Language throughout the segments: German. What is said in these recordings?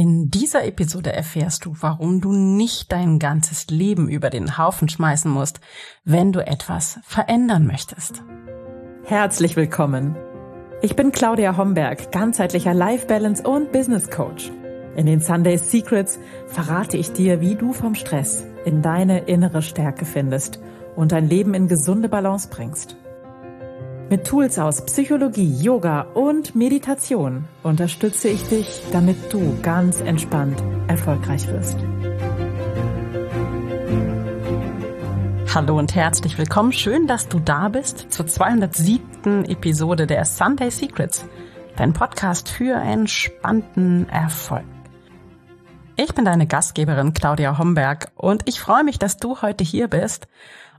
In dieser Episode erfährst du, warum du nicht dein ganzes Leben über den Haufen schmeißen musst, wenn du etwas verändern möchtest. Herzlich willkommen. Ich bin Claudia Homberg, ganzheitlicher Life Balance und Business Coach. In den Sunday Secrets verrate ich dir, wie du vom Stress in deine innere Stärke findest und dein Leben in gesunde Balance bringst. Mit Tools aus Psychologie, Yoga und Meditation unterstütze ich dich, damit du ganz entspannt erfolgreich wirst. Hallo und herzlich willkommen. Schön, dass du da bist zur 207. Episode der Sunday Secrets, dein Podcast für entspannten Erfolg. Ich bin deine Gastgeberin Claudia Homberg und ich freue mich, dass du heute hier bist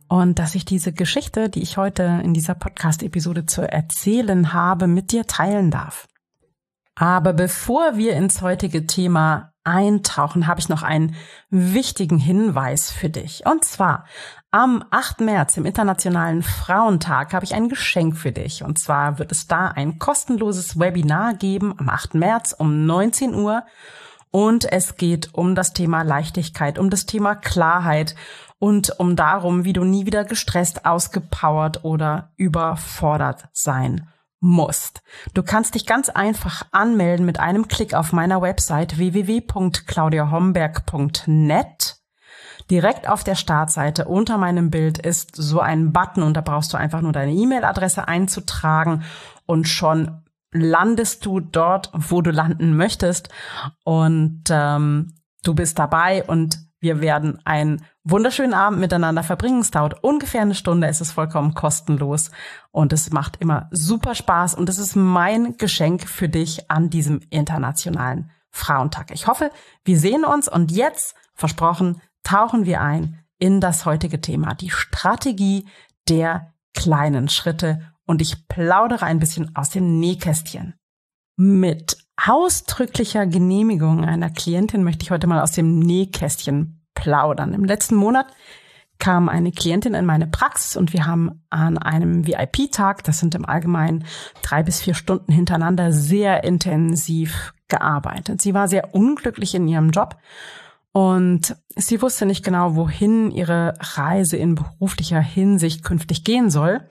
und dass ich diese Geschichte, die ich heute in dieser Podcast-Episode zu erzählen habe, mit dir teilen darf. Aber bevor wir ins heutige Thema eintauchen, habe ich noch einen wichtigen Hinweis für dich. Und zwar am 8. März, im Internationalen Frauentag, habe ich ein Geschenk für dich. Und zwar wird es da ein kostenloses Webinar geben am 8. März um 19 Uhr. Und es geht um das Thema Leichtigkeit, um das Thema Klarheit und um darum, wie du nie wieder gestresst, ausgepowert oder überfordert sein musst. Du kannst dich ganz einfach anmelden mit einem Klick auf meiner Website www.claudiahomberg.net. Direkt auf der Startseite unter meinem Bild ist so ein Button und da brauchst du einfach nur deine E-Mail-Adresse einzutragen und schon landest du dort, wo du landen möchtest und ähm, du bist dabei und wir werden einen wunderschönen Abend miteinander verbringen. Es dauert ungefähr eine Stunde, es ist vollkommen kostenlos und es macht immer super Spaß und es ist mein Geschenk für dich an diesem internationalen Frauentag. Ich hoffe, wir sehen uns und jetzt, versprochen, tauchen wir ein in das heutige Thema, die Strategie der kleinen Schritte und ich plaudere ein bisschen aus dem Nähkästchen. Mit ausdrücklicher Genehmigung einer Klientin möchte ich heute mal aus dem Nähkästchen plaudern. Im letzten Monat kam eine Klientin in meine Praxis und wir haben an einem VIP-Tag, das sind im Allgemeinen drei bis vier Stunden hintereinander, sehr intensiv gearbeitet. Sie war sehr unglücklich in ihrem Job und sie wusste nicht genau, wohin ihre Reise in beruflicher Hinsicht künftig gehen soll.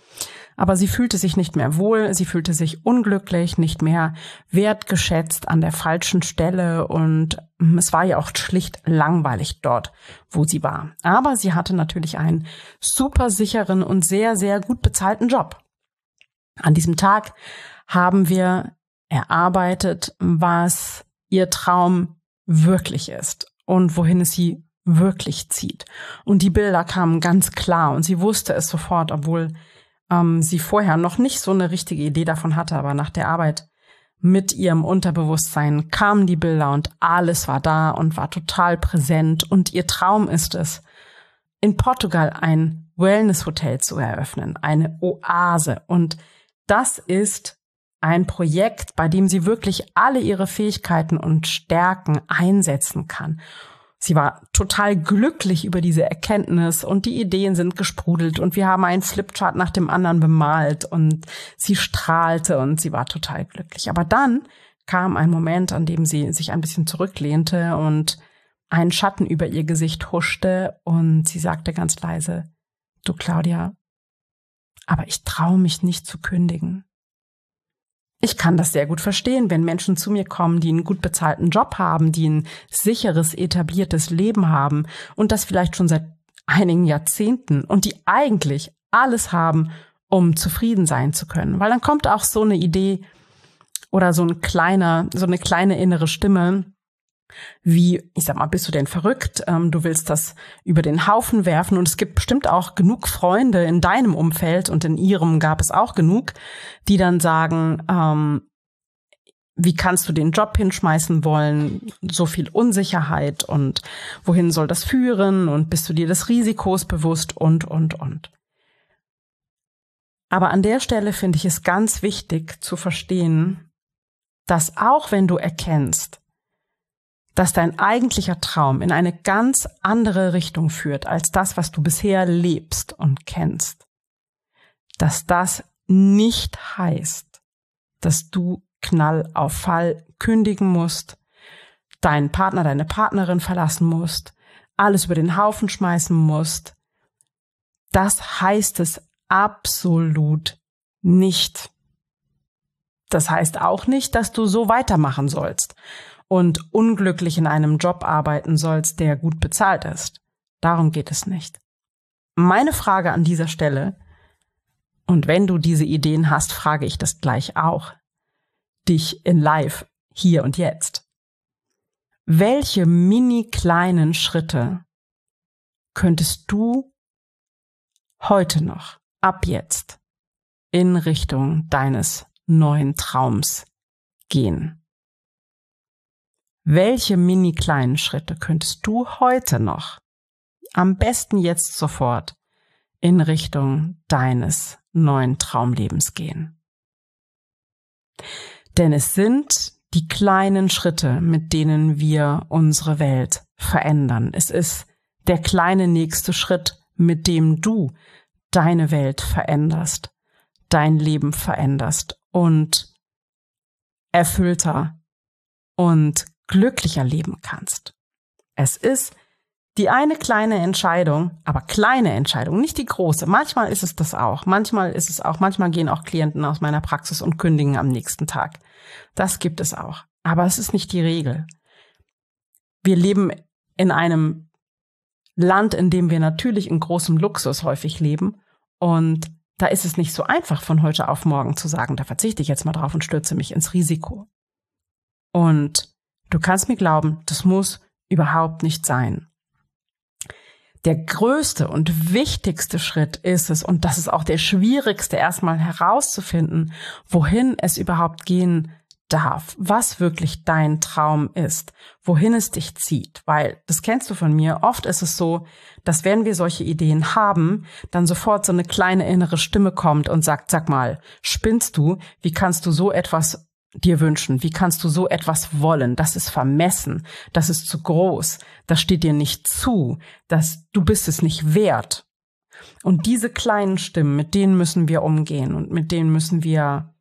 Aber sie fühlte sich nicht mehr wohl, sie fühlte sich unglücklich, nicht mehr wertgeschätzt an der falschen Stelle und hm, es war ja auch schlicht langweilig dort, wo sie war. Aber sie hatte natürlich einen super sicheren und sehr, sehr gut bezahlten Job. An diesem Tag haben wir erarbeitet, was ihr Traum wirklich ist und wohin es sie wirklich zieht. Und die Bilder kamen ganz klar und sie wusste es sofort, obwohl ähm, sie vorher noch nicht so eine richtige Idee davon hatte, aber nach der Arbeit mit ihrem Unterbewusstsein kamen die Bilder und alles war da und war total präsent und ihr Traum ist es, in Portugal ein Wellness-Hotel zu eröffnen, eine Oase und das ist ein Projekt, bei dem sie wirklich alle ihre Fähigkeiten und Stärken einsetzen kann. Sie war total glücklich über diese Erkenntnis und die Ideen sind gesprudelt und wir haben einen Flipchart nach dem anderen bemalt und sie strahlte und sie war total glücklich. Aber dann kam ein Moment, an dem sie sich ein bisschen zurücklehnte und ein Schatten über ihr Gesicht huschte und sie sagte ganz leise, du Claudia, aber ich traue mich nicht zu kündigen. Ich kann das sehr gut verstehen, wenn Menschen zu mir kommen, die einen gut bezahlten Job haben, die ein sicheres, etabliertes Leben haben und das vielleicht schon seit einigen Jahrzehnten und die eigentlich alles haben, um zufrieden sein zu können. Weil dann kommt auch so eine Idee oder so ein kleiner, so eine kleine innere Stimme, wie, ich sag mal, bist du denn verrückt? Ähm, du willst das über den Haufen werfen und es gibt bestimmt auch genug Freunde in deinem Umfeld und in ihrem gab es auch genug, die dann sagen, ähm, wie kannst du den Job hinschmeißen wollen? So viel Unsicherheit und wohin soll das führen? Und bist du dir des Risikos bewusst und, und, und. Aber an der Stelle finde ich es ganz wichtig zu verstehen, dass auch wenn du erkennst, dass dein eigentlicher Traum in eine ganz andere Richtung führt als das, was du bisher lebst und kennst, dass das nicht heißt, dass du Knall auf Fall kündigen musst, deinen Partner, deine Partnerin verlassen musst, alles über den Haufen schmeißen musst. Das heißt es absolut nicht. Das heißt auch nicht, dass du so weitermachen sollst und unglücklich in einem Job arbeiten sollst, der gut bezahlt ist. Darum geht es nicht. Meine Frage an dieser Stelle, und wenn du diese Ideen hast, frage ich das gleich auch, dich in Live, hier und jetzt. Welche mini kleinen Schritte könntest du heute noch, ab jetzt, in Richtung deines neuen Traums gehen? Welche mini kleinen Schritte könntest du heute noch, am besten jetzt sofort, in Richtung deines neuen Traumlebens gehen? Denn es sind die kleinen Schritte, mit denen wir unsere Welt verändern. Es ist der kleine nächste Schritt, mit dem du deine Welt veränderst, dein Leben veränderst und erfüllter und glücklicher leben kannst. Es ist die eine kleine Entscheidung, aber kleine Entscheidung, nicht die große. Manchmal ist es das auch. Manchmal ist es auch, manchmal gehen auch Klienten aus meiner Praxis und kündigen am nächsten Tag. Das gibt es auch. Aber es ist nicht die Regel. Wir leben in einem Land, in dem wir natürlich in großem Luxus häufig leben. Und da ist es nicht so einfach, von heute auf morgen zu sagen, da verzichte ich jetzt mal drauf und stürze mich ins Risiko. Und du kannst mir glauben, das muss überhaupt nicht sein der größte und wichtigste Schritt ist es, und das ist auch der schwierigste, erstmal herauszufinden, wohin es überhaupt gehen darf, was wirklich dein Traum ist, wohin es dich zieht, weil das kennst du von mir. Oft ist es so, dass wenn wir solche Ideen haben, dann sofort so eine kleine innere Stimme kommt und sagt, sag mal, spinnst du? Wie kannst du so etwas dir wünschen? Wie kannst du so etwas wollen? Das ist vermessen, das ist zu groß, das steht dir nicht zu, dass du bist es nicht wert. Und diese kleinen Stimmen, mit denen müssen wir umgehen und mit denen müssen wir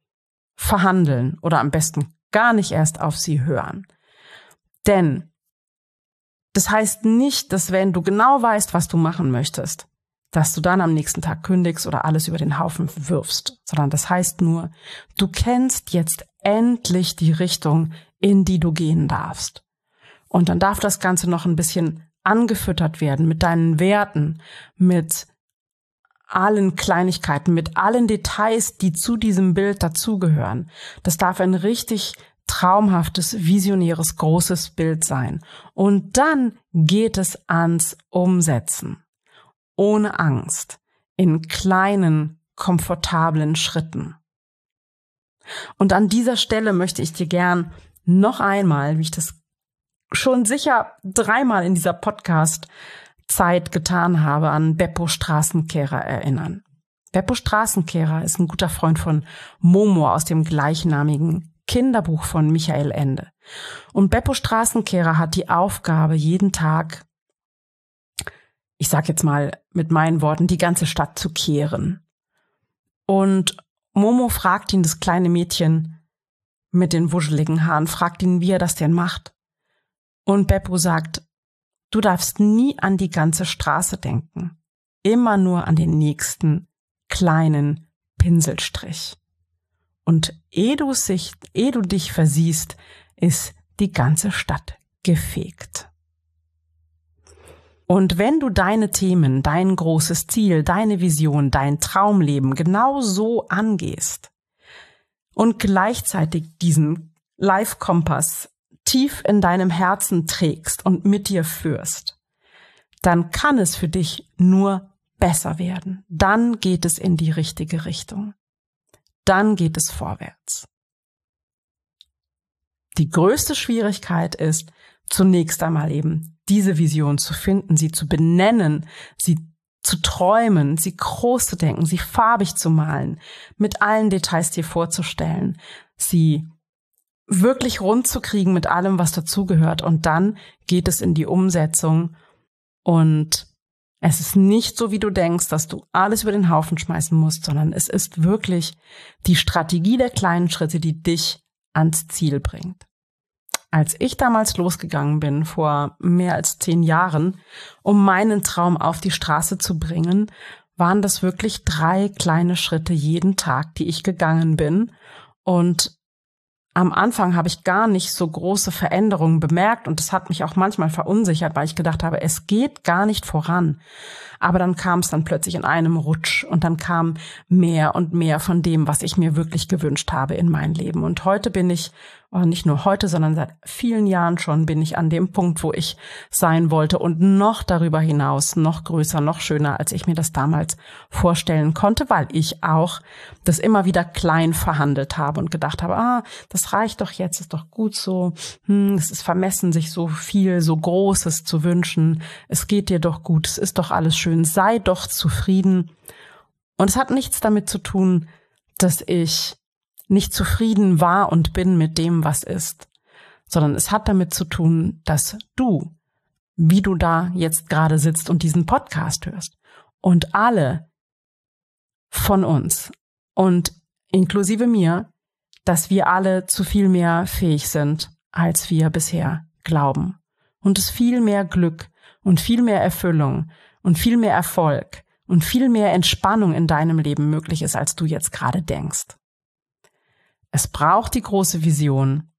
verhandeln oder am besten gar nicht erst auf sie hören. Denn das heißt nicht, dass wenn du genau weißt, was du machen möchtest, dass du dann am nächsten Tag kündigst oder alles über den Haufen wirfst, sondern das heißt nur, du kennst jetzt endlich die Richtung, in die du gehen darfst. Und dann darf das Ganze noch ein bisschen angefüttert werden mit deinen Werten, mit allen Kleinigkeiten, mit allen Details, die zu diesem Bild dazugehören. Das darf ein richtig traumhaftes, visionäres, großes Bild sein. Und dann geht es ans Umsetzen ohne Angst, in kleinen, komfortablen Schritten. Und an dieser Stelle möchte ich dir gern noch einmal, wie ich das schon sicher dreimal in dieser Podcast-Zeit getan habe, an Beppo Straßenkehrer erinnern. Beppo Straßenkehrer ist ein guter Freund von Momo aus dem gleichnamigen Kinderbuch von Michael Ende. Und Beppo Straßenkehrer hat die Aufgabe, jeden Tag ich sag jetzt mal mit meinen Worten, die ganze Stadt zu kehren. Und Momo fragt ihn, das kleine Mädchen mit den wuscheligen Haaren, fragt ihn, wie er das denn macht. Und Beppo sagt, du darfst nie an die ganze Straße denken, immer nur an den nächsten kleinen Pinselstrich. Und ehe du, sich, ehe du dich versiehst, ist die ganze Stadt gefegt. Und wenn du deine Themen, dein großes Ziel, deine Vision, dein Traumleben genau so angehst und gleichzeitig diesen Life-Kompass tief in deinem Herzen trägst und mit dir führst, dann kann es für dich nur besser werden. Dann geht es in die richtige Richtung. Dann geht es vorwärts. Die größte Schwierigkeit ist zunächst einmal eben diese Vision zu finden, sie zu benennen, sie zu träumen, sie groß zu denken, sie farbig zu malen, mit allen Details dir vorzustellen, sie wirklich rund zu kriegen mit allem, was dazugehört. Und dann geht es in die Umsetzung und es ist nicht so, wie du denkst, dass du alles über den Haufen schmeißen musst, sondern es ist wirklich die Strategie der kleinen Schritte, die dich ans Ziel bringt. Als ich damals losgegangen bin, vor mehr als zehn Jahren, um meinen Traum auf die Straße zu bringen, waren das wirklich drei kleine Schritte jeden Tag, die ich gegangen bin. Und am Anfang habe ich gar nicht so große Veränderungen bemerkt und das hat mich auch manchmal verunsichert, weil ich gedacht habe, es geht gar nicht voran. Aber dann kam es dann plötzlich in einem Rutsch und dann kam mehr und mehr von dem, was ich mir wirklich gewünscht habe in mein Leben. Und heute bin ich nicht nur heute, sondern seit vielen Jahren schon bin ich an dem Punkt, wo ich sein wollte und noch darüber hinaus, noch größer, noch schöner, als ich mir das damals vorstellen konnte, weil ich auch das immer wieder klein verhandelt habe und gedacht habe, ah, das reicht doch jetzt, ist doch gut so, hm, es ist vermessen, sich so viel, so Großes zu wünschen, es geht dir doch gut, es ist doch alles schön, sei doch zufrieden. Und es hat nichts damit zu tun, dass ich nicht zufrieden war und bin mit dem, was ist, sondern es hat damit zu tun, dass du, wie du da jetzt gerade sitzt und diesen Podcast hörst und alle von uns und inklusive mir, dass wir alle zu viel mehr fähig sind, als wir bisher glauben. Und es viel mehr Glück und viel mehr Erfüllung und viel mehr Erfolg und viel mehr Entspannung in deinem Leben möglich ist, als du jetzt gerade denkst. Es braucht die große Vision.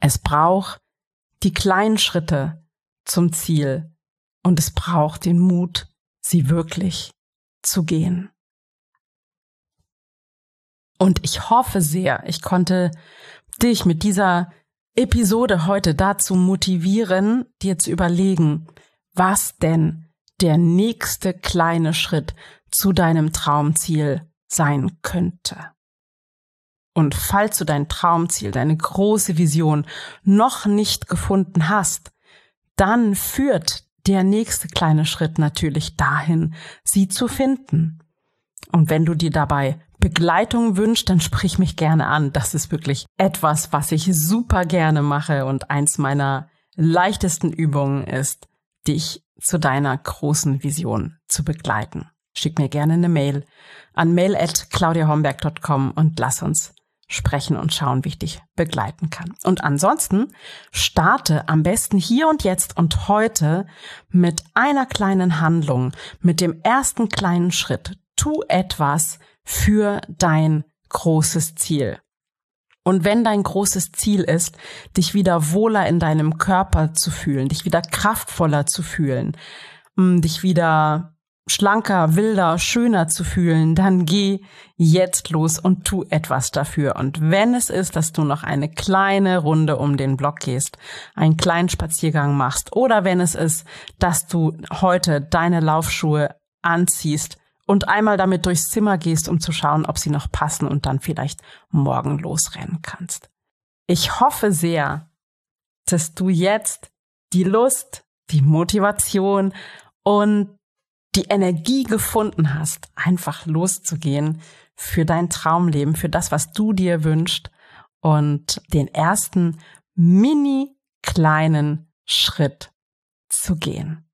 Es braucht die kleinen Schritte zum Ziel. Und es braucht den Mut, sie wirklich zu gehen. Und ich hoffe sehr, ich konnte dich mit dieser Episode heute dazu motivieren, dir zu überlegen, was denn der nächste kleine Schritt zu deinem Traumziel sein könnte. Und falls du dein Traumziel, deine große Vision noch nicht gefunden hast, dann führt der nächste kleine Schritt natürlich dahin, sie zu finden. Und wenn du dir dabei Begleitung wünschst, dann sprich mich gerne an. Das ist wirklich etwas, was ich super gerne mache und eins meiner leichtesten Übungen ist, dich zu deiner großen Vision zu begleiten. Schick mir gerne eine Mail an mail@claudiahomberg.com und lass uns sprechen und schauen, wie ich dich begleiten kann. Und ansonsten starte am besten hier und jetzt und heute mit einer kleinen Handlung, mit dem ersten kleinen Schritt. Tu etwas für dein großes Ziel. Und wenn dein großes Ziel ist, dich wieder wohler in deinem Körper zu fühlen, dich wieder kraftvoller zu fühlen, mm, dich wieder schlanker, wilder, schöner zu fühlen, dann geh jetzt los und tu etwas dafür. Und wenn es ist, dass du noch eine kleine Runde um den Block gehst, einen kleinen Spaziergang machst, oder wenn es ist, dass du heute deine Laufschuhe anziehst und einmal damit durchs Zimmer gehst, um zu schauen, ob sie noch passen und dann vielleicht morgen losrennen kannst. Ich hoffe sehr, dass du jetzt die Lust, die Motivation und die Energie gefunden hast, einfach loszugehen für dein Traumleben, für das, was du dir wünschst und den ersten mini kleinen Schritt zu gehen.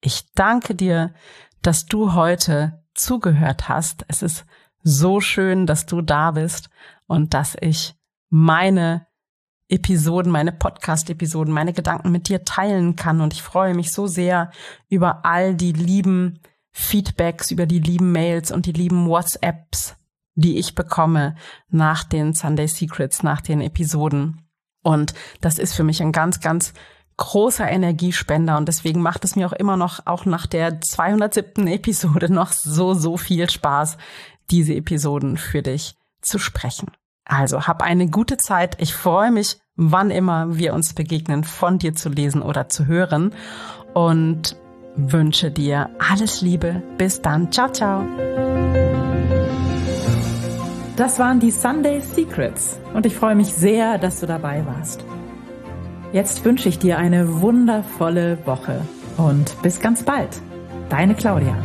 Ich danke dir, dass du heute zugehört hast. Es ist so schön, dass du da bist und dass ich meine Episoden, meine Podcast-Episoden, meine Gedanken mit dir teilen kann. Und ich freue mich so sehr über all die lieben Feedbacks, über die lieben Mails und die lieben WhatsApps, die ich bekomme nach den Sunday Secrets, nach den Episoden. Und das ist für mich ein ganz, ganz großer Energiespender und deswegen macht es mir auch immer noch, auch nach der 207. Episode noch so, so viel Spaß, diese Episoden für dich zu sprechen. Also hab eine gute Zeit. Ich freue mich, wann immer wir uns begegnen, von dir zu lesen oder zu hören und wünsche dir alles Liebe. Bis dann. Ciao, ciao. Das waren die Sunday Secrets und ich freue mich sehr, dass du dabei warst. Jetzt wünsche ich dir eine wundervolle Woche und bis ganz bald. Deine Claudia.